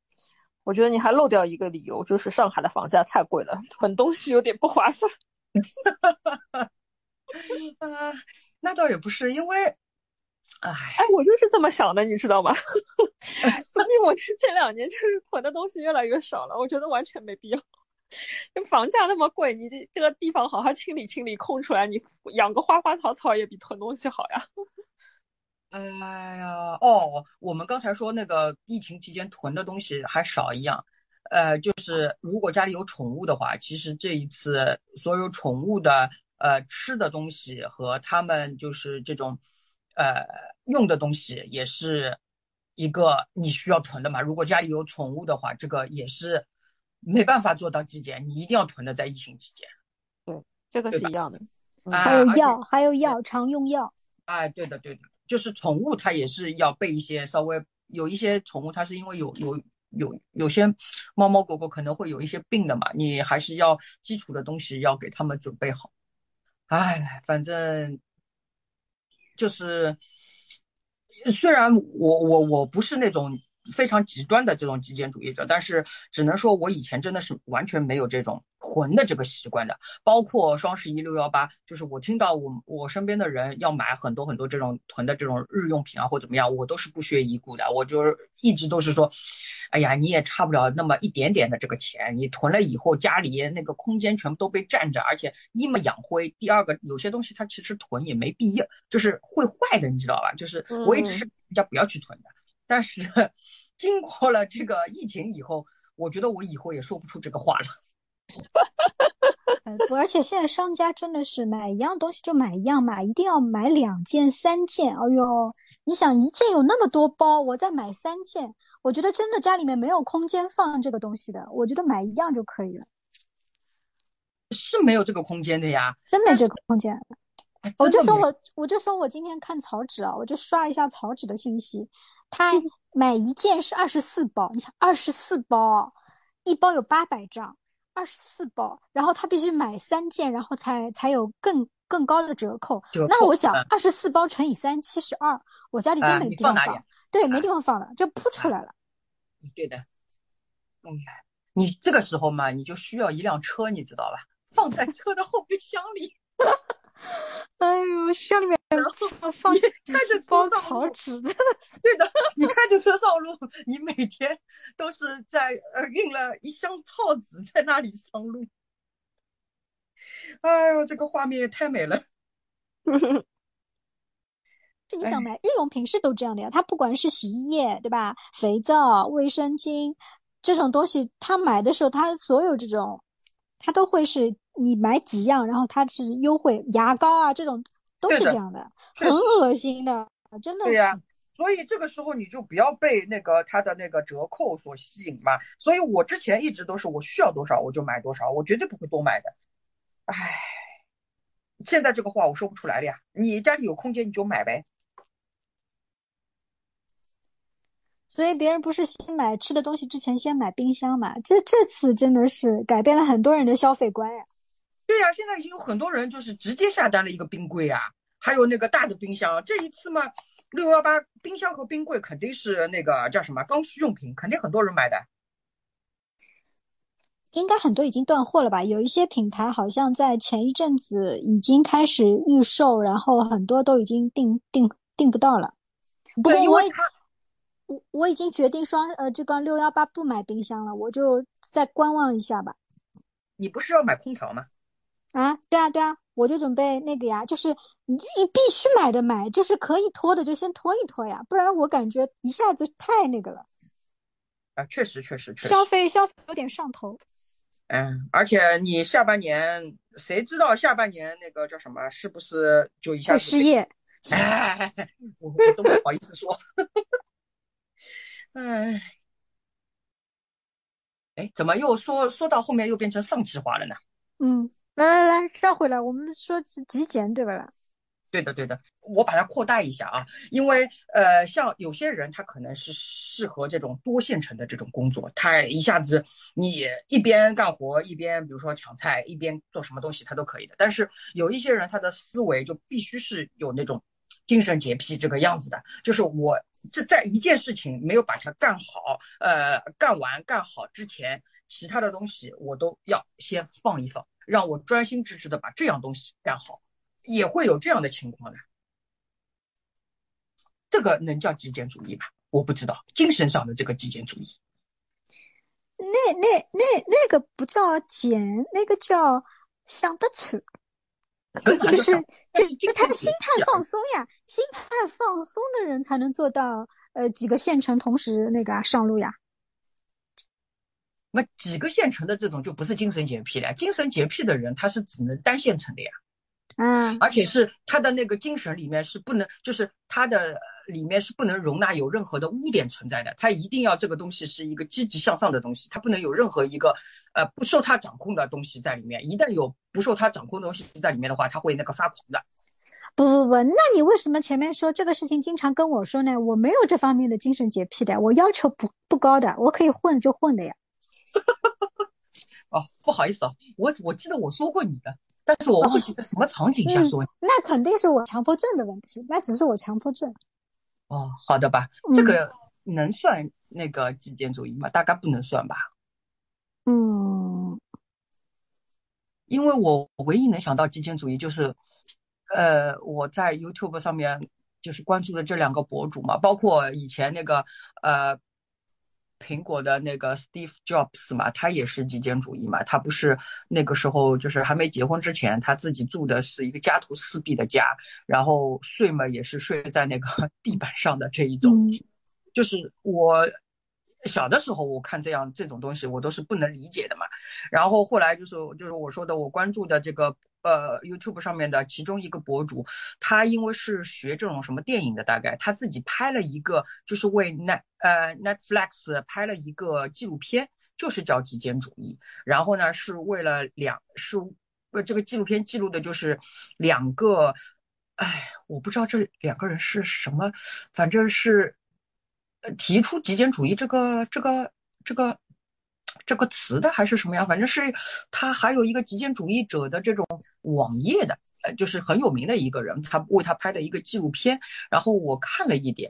我觉得你还漏掉一个理由，就是上海的房价太贵了，[laughs] 囤东西有点不划算。[laughs] 啊，[laughs] 那倒也不是，因为，哎，哎，我就是这么想的，你知道吗？[laughs] 所以我是这两年就是囤的东西越来越少了，我觉得完全没必要。[laughs] 就房价那么贵，你这这个地方好好清理清理，空出来，你养个花花草草也比囤东西好呀。哎呀，哦，我们刚才说那个疫情期间囤的东西还少一样，呃，就是如果家里有宠物的话，其实这一次所有宠物的。呃，吃的东西和他们就是这种，呃，用的东西也是一个你需要囤的嘛。如果家里有宠物的话，这个也是没办法做到极简，你一定要囤的，在疫情期间。对，这个是一样的。还有药，还有药，常用药。哎，对的，对的，就是宠物它也是要备一些，稍微有一些宠物它是因为有有有有些猫猫狗狗可能会有一些病的嘛，你还是要基础的东西要给他们准备好。哎，反正就是，虽然我我我不是那种非常极端的这种极简主义者，但是只能说我以前真的是完全没有这种囤的这个习惯的。包括双十一、六幺八，就是我听到我我身边的人要买很多很多这种囤的这种日用品啊，或怎么样，我都是不屑一顾的。我就一直都是说，哎呀，你也差不了那么一点点的这个钱，你囤了以后，家里那个空间全部都被占着，而且一嘛养灰，第二个有些东西它其实囤也没必要，就是会坏的，你知道吧？就是我一直是人家不要去囤的。但是 [laughs] 经过了这个疫情以后，我觉得我以后也说不出这个话了。[laughs] 而且现在商家真的是买一样东西就买一样，买一定要买两件、三件。哎呦，你想一件有那么多包，我再买三件，我觉得真的家里面没有空间放这个东西的。我觉得买一样就可以了。是没有这个空间的呀，真没这个空间。哎我就说我我就说我今天看草纸啊，我就刷一下草纸的信息，他买一件是二十四包，你想二十四包，一包有八百张，二十四包，然后他必须买三件，然后才才有更更高的折扣。折那我想二十四包乘以三，七十二，我家里真啊没地方放，对，没地方放了，就铺出来了。对的，嗯，你这个时候嘛，你就需要一辆车，你知道吧？放在车的后备箱里，[laughs] 哎呦，箱里面放放你几看着包车上路草纸，真的是。对的，你开着车上路，你每天都是在呃运了一箱草纸在那里上路。哎呦，这个画面也太美了。[laughs] 是你哎想买日用品是都这样的呀，它不管是洗衣液，对吧？肥皂、卫生巾这种东西，他买的时候，他所有这种，他都会是你买几样，然后它是优惠。牙膏啊，这种都是这样的，对很恶心的，真的是。对呀、所以这个时候你就不要被那个它的那个折扣所吸引嘛。所以我之前一直都是我需要多少我就买多少，我绝对不会多买的。唉，现在这个话我说不出来了呀。你家里有空间你就买呗。所以别人不是先买吃的东西之前先买冰箱嘛？这这次真的是改变了很多人的消费观呀。对呀、现在已经有很多人就是直接下单了一个冰柜啊，还有那个大的冰箱。这一次嘛，六幺八冰箱和冰柜肯定是那个叫什么刚需用品，肯定很多人买的。应该很多已经断货了吧？有一些品牌好像在前一阵子已经开始预售，然后很多都已经订订订不到了。对因为它我我已经决定双呃这个六幺八不买冰箱了，我就再观望一下吧。你不是要买空调吗？啊，对啊对啊，我就准备那个呀，就是你你必须买的买，就是可以拖的就先拖一拖呀，不然我感觉一下子太那个了，啊，确实确实确实。消费消费有点上头。嗯，而且你下半年谁知道下半年那个叫什么，是不是就一下子失业，[laughs] 哎，我我都不好意思说。[laughs] 哎，哎，怎么又说说到后面又变成上气话了呢？嗯，来来来，绕回来，我们说是极简对吧啦？对的，对的，我把它扩大一下啊，因为呃，像有些人他可能是适合这种多线程的这种工作，他一下子你一边干活一边比如说抢菜，一边做什么东西他都可以的。但是有一些人他的思维就必须是有那种精神洁癖这个样子的，就是我这在一件事情没有把它干好，呃，干完干好之前，其他的东西我都要先放一放，让我专心致志的把这样东西干好。也会有这样的情况的。这个能叫极简主义吧？我不知道，精神上的这个极简主义。那那那那个不叫简，那个叫想得出，就是就就他的心态放松呀，心态放松的人才能做到呃几个县城同时那个啊上路呀。那几个县城的这种就不是精神洁癖了，精神洁癖的人他是只能单县城的呀。嗯，而且是他的那个精神里面是不能，就是他的里面是不能容纳有任何的污点存在的。他一定要这个东西是一个积极向上的东西，他不能有任何一个呃不受他掌控的东西在里面。一旦有不受他掌控的东西在里面的话，他会那个发狂的。不不不，那你为什么前面说这个事情经常跟我说呢？我没有这方面的精神洁癖的，我要求不不高的，我可以混就混的呀。[laughs] 哦，不好意思啊，我我记得我说过你的。但是我忘记在什么场景下说、嗯。那肯定是我强迫症的问题，那只是我强迫症。哦，好的吧，嗯、这个能算那个极简主义吗？大概不能算吧。嗯，因为我唯一能想到极简主义就是，呃，我在 YouTube 上面就是关注的这两个博主嘛，包括以前那个呃。苹果的那个 Steve Jobs 嘛，他也是极简主义嘛，他不是那个时候就是还没结婚之前，他自己住的是一个家徒四壁的家，然后睡嘛也是睡在那个 [laughs] 地板上的这一种，嗯、就是我小的时候我看这样这种东西我都是不能理解的嘛，然后后来就是就是我说的我关注的这个。呃，YouTube 上面的其中一个博主，他因为是学这种什么电影的，大概他自己拍了一个，就是为 Net 呃 Netflix 拍了一个纪录片，就是叫极简主义。然后呢，是为了两是呃这个纪录片记录的就是两个，哎，我不知道这两个人是什么，反正是呃提出极简主义这个这个这个这个词的还是什么呀？反正是他还有一个极简主义者的这种网页的，呃，就是很有名的一个人，他为他拍的一个纪录片。然后我看了一点，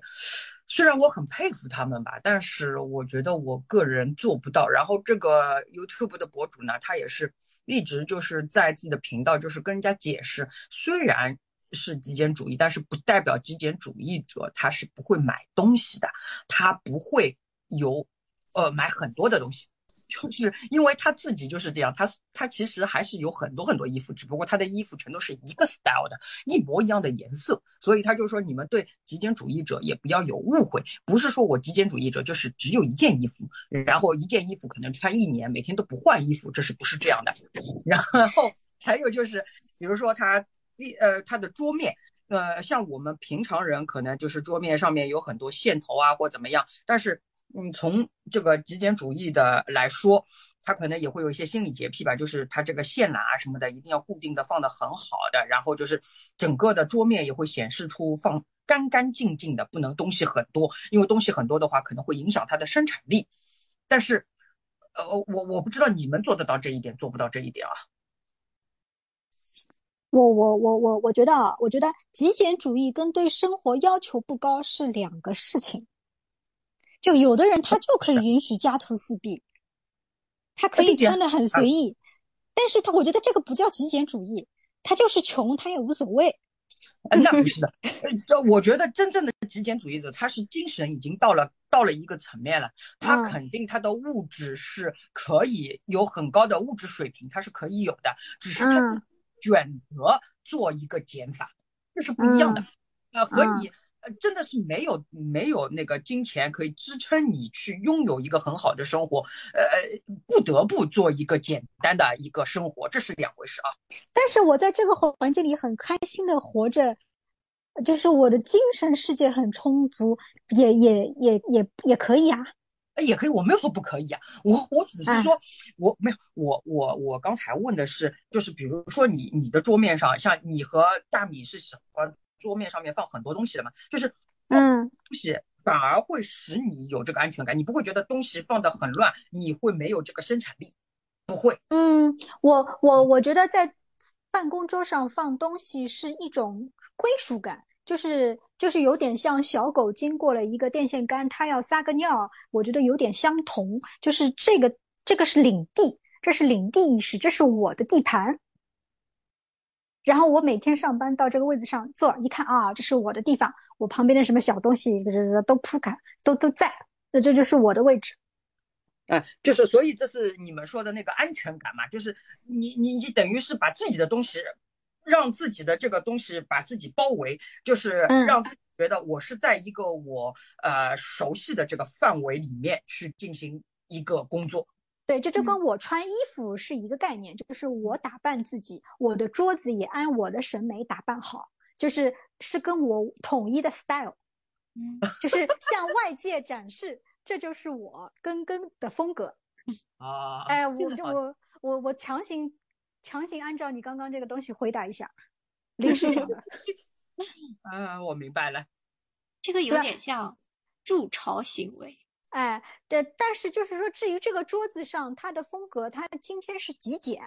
虽然我很佩服他们吧，但是我觉得我个人做不到。然后这个 YouTube 的博主呢，他也是一直就是在自己的频道就是跟人家解释，虽然是极简主义，但是不代表极简主义者他是不会买东西的，他不会有呃买很多的东西。就是因为他自己就是这样，他他其实还是有很多很多衣服，只不过他的衣服全都是一个 style 的，一模一样的颜色，所以他就说你们对极简主义者也不要有误会，不是说我极简主义者就是只有一件衣服，然后一件衣服可能穿一年，每天都不换衣服，这是不是这样的？[laughs] 然后还有就是，比如说他一呃他的桌面，呃像我们平常人可能就是桌面上面有很多线头啊或怎么样，但是。嗯，从这个极简主义的来说，他可能也会有一些心理洁癖吧，就是他这个线缆啊什么的一定要固定的放的很好的，然后就是整个的桌面也会显示出放干干净净的，不能东西很多，因为东西很多的话可能会影响它的生产力。但是，呃，我我不知道你们做得到这一点，做不到这一点啊？我我我我我觉得啊，我觉得极简主义跟对生活要求不高是两个事情。就有的人他就可以允许家徒四壁，他可以穿的很随意，但是他我觉得这个不叫极简主义，他就是穷，他也无所谓。那不是的，这我觉得真正的极简主义者，他是精神已经到了到了一个层面了，他肯定他的物质是可以有很高的物质水平，他是可以有的，只是他自己选择做一个减法，这是不一样的呃，和你。真的是没有没有那个金钱可以支撑你去拥有一个很好的生活，呃，不得不做一个简单的一个生活，这是两回事啊。但是我在这个环境里很开心的活着，就是我的精神世界很充足，也也也也也可以啊，也可以，我没有说不可以啊，我我只是说我没有，我我我刚才问的是，就是比如说你你的桌面上，像你和大米是喜欢。桌面上面放很多东西的嘛，就是嗯，东西反而会使你有这个安全感，你不会觉得东西放的很乱，你会没有这个生产力，不会。嗯，我我我觉得在办公桌上放东西是一种归属感，就是就是有点像小狗经过了一个电线杆，它要撒个尿，我觉得有点相同，就是这个这个是领地，这是领地意识，这是我的地盘。然后我每天上班到这个位置上坐，一看啊，这是我的地方，我旁边的什么小东西都铺开，都都在，那这就是我的位置。哎，就是所以这是你们说的那个安全感嘛，就是你你你等于是把自己的东西，让自己的这个东西把自己包围，就是让自己觉得我是在一个我呃熟悉的这个范围里面去进行一个工作。对，这就跟我穿衣服是一个概念，就是我打扮自己，我的桌子也按我的审美打扮好，就是是跟我统一的 style，嗯，就是向外界展示，这就是我根根的风格啊。哎，我就我我我强行强行按照你刚刚这个东西回答一下，临时想的。[laughs] 嗯，我明白了，这个有点像筑巢行为。哎，对，但是就是说，至于这个桌子上它的风格，它今天是极简，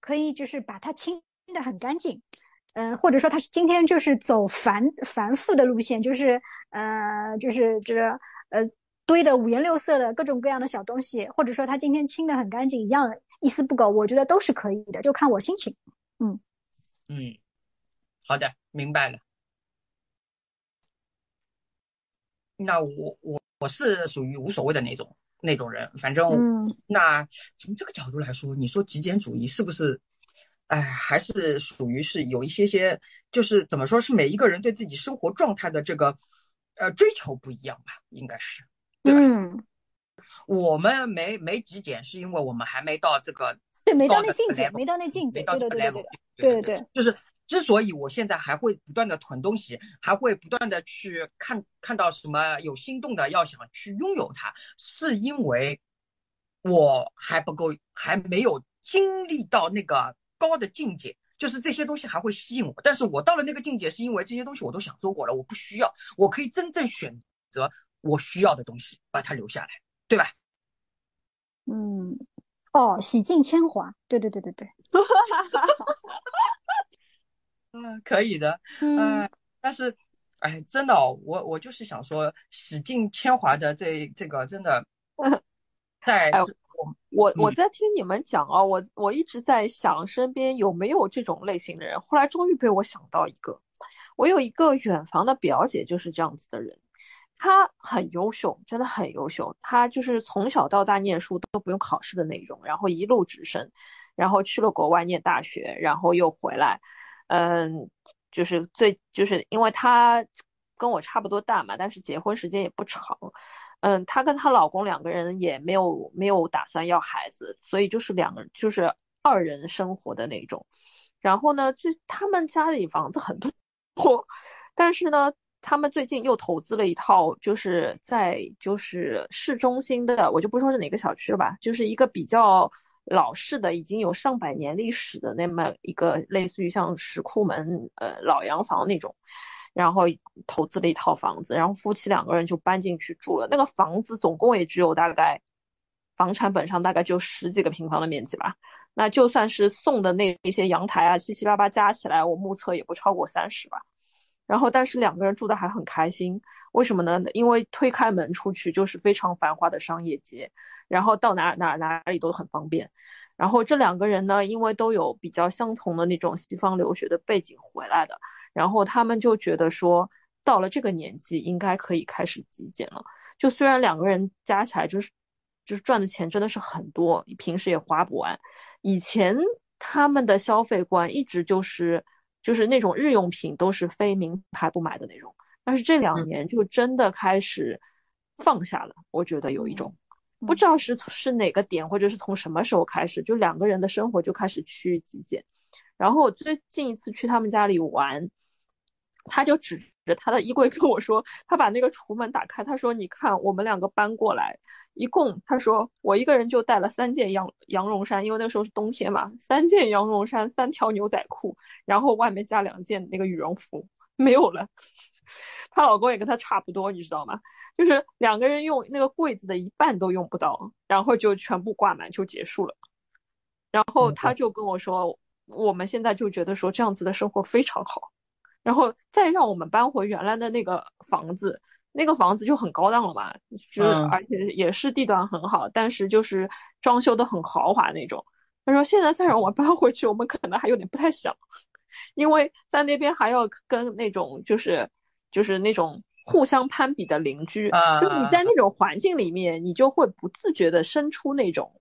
可以就是把它清的很干净，嗯，或者说它是今天就是走繁繁复的路线，就是呃，就是这个呃堆的五颜六色的各种各样的小东西，或者说它今天清的很干净，一样一丝不苟，我觉得都是可以的，就看我心情。嗯嗯，好的，明白了。那我我。我是属于无所谓的那种那种人，反正、嗯、那从这个角度来说，你说极简主义是不是？哎，还是属于是有一些些，就是怎么说是每一个人对自己生活状态的这个呃追求不一样吧，应该是，对吧？嗯，我们没没极简，是因为我们还没到这个对没到那境界，没到那境界，对对对对对对对，就是之所以我现在还会不断的囤东西，还会不断的去看看到什么有心动的，要想去拥有它，是因为我还不够，还没有经历到那个高的境界，就是这些东西还会吸引我。但是我到了那个境界，是因为这些东西我都享受过了，我不需要，我可以真正选择我需要的东西，把它留下来，对吧？嗯，哦，洗尽铅华，对对对对对，[laughs] 嗯，可以的，嗯。嗯，但是，哎，真的哦，我我就是想说，洗尽铅华的这这个真的，[laughs] 在哎我我嗯。在听你们讲啊，我我一直在想身边有没有这种类型的人，后来终于被我想到一个，我有一个远房的表姐就是这样子的人，她很优秀，真的很优秀，她就是从小到大念书都不用考试的那种，然后一路直升，然后去了国外念大学，然后又回来，嗯，就是最就是因为她跟我差不多大嘛，但是结婚时间也不长。嗯，她跟她老公两个人也没有没有打算要孩子，所以就是两个就是二人生活的那种。然后呢，就他们家里房子很多，[laughs] 但是呢，他们最近又投资了一套，就是在就是市中心的，我就不说是哪个小区了吧，就是一个比较老式的，已经有上百年历史的那么一个类似于像石库门呃老洋房那种。然后投资了一套房子，然后夫妻两个人就搬进去住了。那个房子总共也只有大概房产本上大概就十几个平方的面积吧。那就算是送的那一些阳台啊，七七八八加起来，我目测也不超过三十吧。然后，但是两个人住的还很开心，为什么呢？因为推开门出去就是非常繁华的商业街，然后到哪哪哪里都很方便。然后这两个人呢，因为都有比较相同的那种西方留学的背景回来的。然后他们就觉得说，到了这个年纪，应该可以开始极简了。就虽然两个人加起来就是就是赚的钱真的是很多，平时也花不完。以前他们的消费观一直就是就是那种日用品都是非名牌不买的那种，但是这两年就真的开始放下了。我觉得有一种不知道是是哪个点，或者是从什么时候开始，就两个人的生活就开始趋于极简。然后我最近一次去他们家里玩。他就指着他的衣柜跟我说，他把那个橱门打开，他说：“你看，我们两个搬过来，一共他说我一个人就带了三件羊羊绒衫，因为那时候是冬天嘛，三件羊绒衫，三条牛仔裤，然后外面加两件那个羽绒服，没有了。[laughs] 她老公也跟她差不多，你知道吗？就是两个人用那个柜子的一半都用不到，然后就全部挂满就结束了。然后她就跟我说，我们现在就觉得说这样子的生活非常好。”然后再让我们搬回原来的那个房子，那个房子就很高档了嘛，就是而且也是地段很好，但是就是装修的很豪华那种。他说现在再让我搬回去，我们可能还有点不太想，因为在那边还要跟那种就是就是那种互相攀比的邻居，啊就你在那种环境里面，你就会不自觉的生出那种。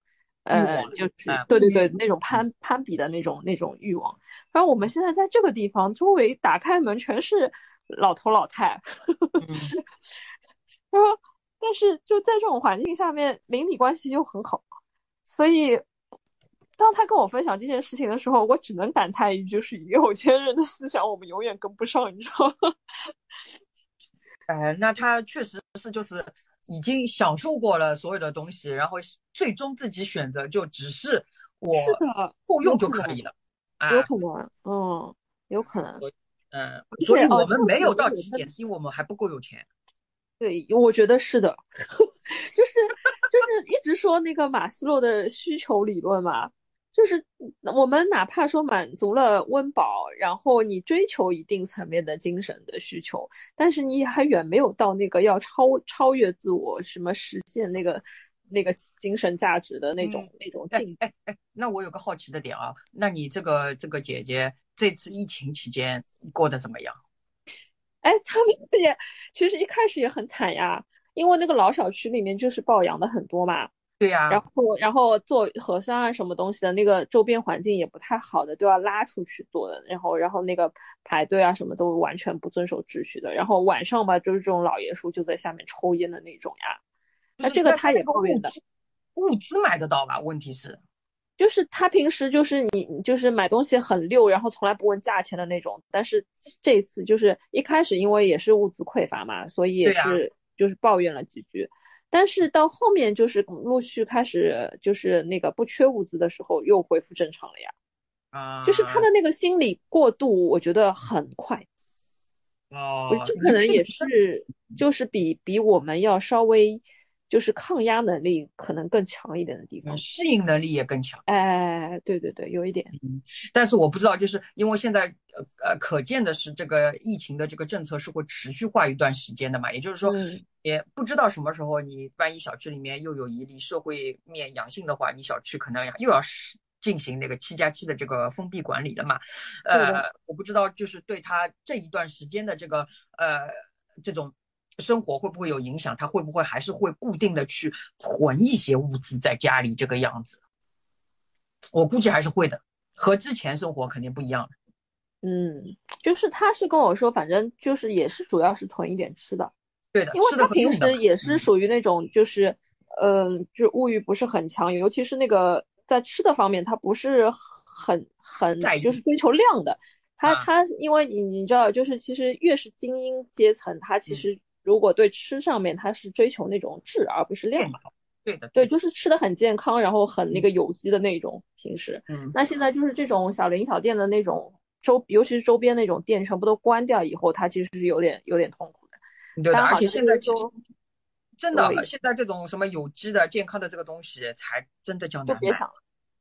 呃，就是对对对，那种攀攀比的那种那种欲望。然后我们现在在这个地方，周围打开门全是老头老太。[laughs] 然后，但是就在这种环境下面，邻里关系又很好，所以当他跟我分享这件事情的时候，我只能感叹一句：是有钱人的思想，我们永远跟不上，你知道吗？[laughs] 哎，那他确实是就是。已经享受过了所有的东西，然后最终自己选择就只是我够用就可以了，有可能，嗯，有可能，嗯，所以我们没有到极点，是因为我们还不够有钱。对，我觉得是的，[laughs] 就是就是一直说那个马斯洛的需求理论嘛。就是我们哪怕说满足了温饱，然后你追求一定层面的精神的需求，但是你还远没有到那个要超超越自我，什么实现那个那个精神价值的那种、嗯、那种境。哎哎，那我有个好奇的点啊，那你这个这个姐姐这次疫情期间过得怎么样？[laughs] 哎，他们也其实一开始也很惨呀，因为那个老小区里面就是抱养的很多嘛。对呀、啊，然后然后做核酸啊什么东西的那个周边环境也不太好的，都要拉出去做的。然后然后那个排队啊什么都完全不遵守秩序的。然后晚上吧，就是这种老爷叔就在下面抽烟的那种呀。那这个他也抱怨的。物资买得到吧？问题是，就是他平时就是你就是买东西很溜，然后从来不问价钱的那种。但是这次就是一开始因为也是物资匮乏嘛，所以也是、啊、就是抱怨了几句。但是到后面就是陆续开始就是那个不缺物资的时候，又恢复正常了呀。啊，就是他的那个心理过渡，我觉得很快。哦，这可能也是就是比比我们要稍微就是抗压能力可能更强一点的地方，适应能力也更强。哎，对对对，有一点。嗯，但是我不知道，就是因为现在呃呃，可见的是这个疫情的这个政策是会持续化一段时间的嘛，也就是说，也不知道什么时候你万一小区里面又有一例社会面阳性的话，你小区可能又要进行那个七加七的这个封闭管理了嘛。呃，我不知道，就是对他这一段时间的这个呃这种。生活会不会有影响？他会不会还是会固定的去囤一些物资在家里这个样子？我估计还是会的，和之前生活肯定不一样嗯，就是他是跟我说，反正就是也是主要是囤一点吃的。对的，因为他平时也是属于那种就是，嗯，就物欲不是很强，尤其是那个在吃的方面，他不是很很就是追求量的。他他因为你你知道，就是其实越是精英阶层，他其实。如果对吃上面，他是追求那种质而不是量，对的，对，就是吃的很健康，然后很那个有机的那种。平时，嗯，那现在就是这种小零小店的那种周，尤其是周边那种店全部都关掉以后，它其实是有点有点痛苦的。对的，而且现在就真的，现在这种什么有机的、健康的这个东西，才真的叫难别想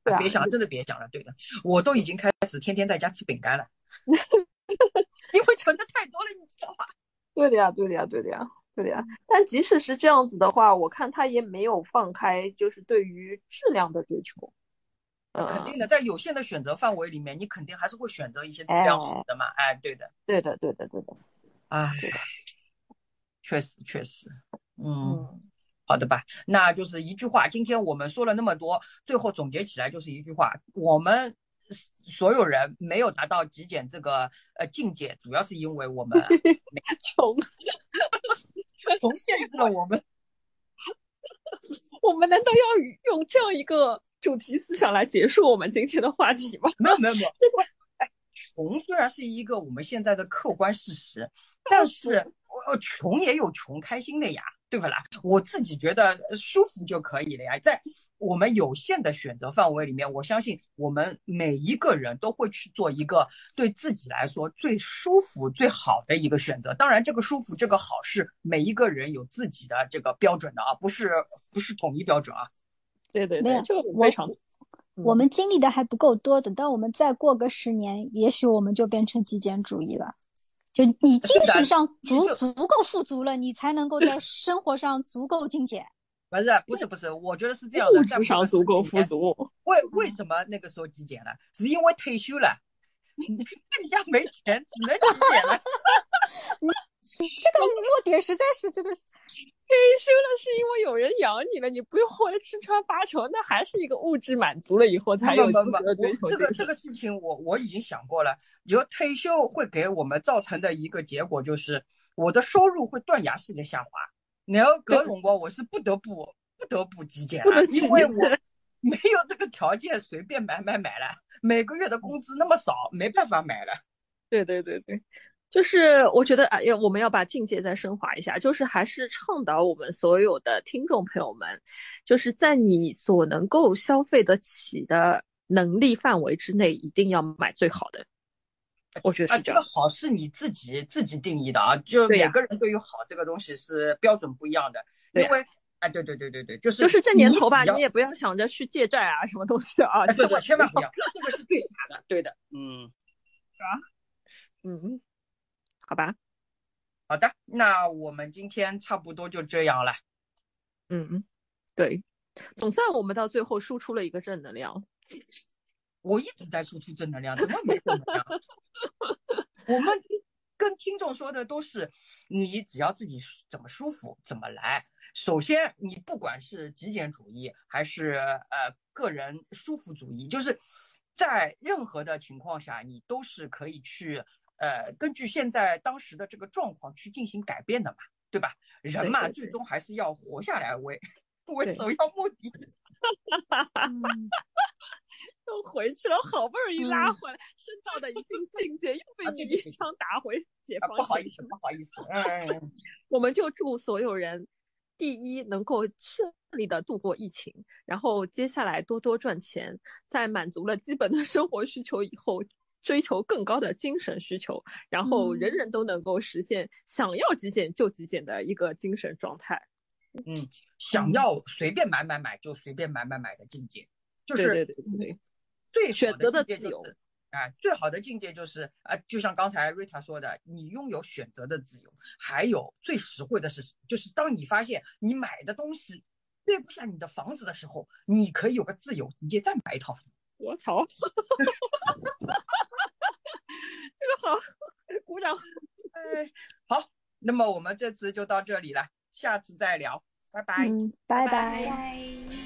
了，别想了，真的别想了。对的，我都已经开始天天在家吃饼干了，[laughs] 因为存的太多了，你知道吧？对的呀，对的呀，对的呀，对的呀。但即使是这样子的话，我看他也没有放开，就是对于质量的追求。肯定的，在有限的选择范围里面，你肯定还是会选择一些质量好的嘛。哎，对的，对的，对的，对的。哎，确实，确实。嗯，好的吧。那就是一句话，今天我们说了那么多，最后总结起来就是一句话：我们。所有人没有达到极简这个呃境界，主要是因为我们 [laughs] 穷，穷限制了我们。[laughs] 我们难道要用这样一个主题思想来结束我们今天的话题吗？没有没有没有，这个哎，穷虽然是一个我们现在的客观事实，但是我穷也有穷开心的呀。对不啦？我自己觉得舒服就可以了呀。在我们有限的选择范围里面，我相信我们每一个人都会去做一个对自己来说最舒服、最好的一个选择。当然，这个舒服、这个好是每一个人有自己的这个标准的啊，不是不是统一标准啊。对对对，这个非常。我们经历的还不够多，等到我们再过个十年，也许我们就变成极简主义了。就你精 [laughs] 神上足足够富足了，你才能够在生活上足够精简。[laughs] 不是不是不是，我觉得是这样的。物质上足够富足。[laughs] 为为什么那个时候精简了？是因为退休了，更加没钱，只能精简了。这个落点实在是这个。退休了是因为有人养你了，你不用为了吃穿发愁，那还是一个物质满足了以后才有这个这个事情，我我已经想过了。就退休会给我们造成的一个结果就是，我的收入会断崖式的下滑。然后各种光，我是不得不不得不极简了，因为我 [laughs] 没有这个条件随便买买买了。每个月的工资那么少，没办法买了。对对对对。就是我觉得啊，要我们要把境界再升华一下，就是还是倡导我们所有的听众朋友们，就是在你所能够消费得起的能力范围之内，一定要买最好的。我觉得是这样。这个好是你自己自己定义的啊，就每个人对于好这个东西是标准不一样的。因为哎，对对对对对，就是就是这年头吧，你也不要想着去借债啊，什么东西啊，对我，千万不要，这个是最傻的。对的，嗯，啊，嗯。好吧，好的，那我们今天差不多就这样了。嗯，对，总算我们到最后输出了一个正能量。我一直在输出正能量，怎么没正能量？我们跟听众说的都是，你只要自己怎么舒服怎么来。首先，你不管是极简主义还是呃个人舒服主义，就是在任何的情况下，你都是可以去。呃，根据现在当时的这个状况去进行改变的嘛，对吧？人嘛，最终还是要活下来为为首要目的。[laughs] 又回去了，好不容易拉回来，升到的一定境界，又被你一枪打回解放不好意思，不好意思。嗯，[laughs] 我们就祝所有人，第一能够顺利的度过疫情，然后接下来多多赚钱，在满足了基本的生活需求以后。追求更高的精神需求，然后人人都能够实现想要极简就极简的一个精神状态。嗯，想要随便买买买就随便买买买的境界，就是对对对，最好选择的自由就是啊，最好的境界就是啊，就像刚才瑞塔说的，你拥有选择的自由。还有最实惠的是？就是当你发现你买的东西对不上你的房子的时候，你可以有个自由，直接再买一套房。我操，[laughs] 这个好，鼓掌。哎，好，那么我们这次就到这里了，下次再聊，拜拜。嗯，拜拜拜。拜。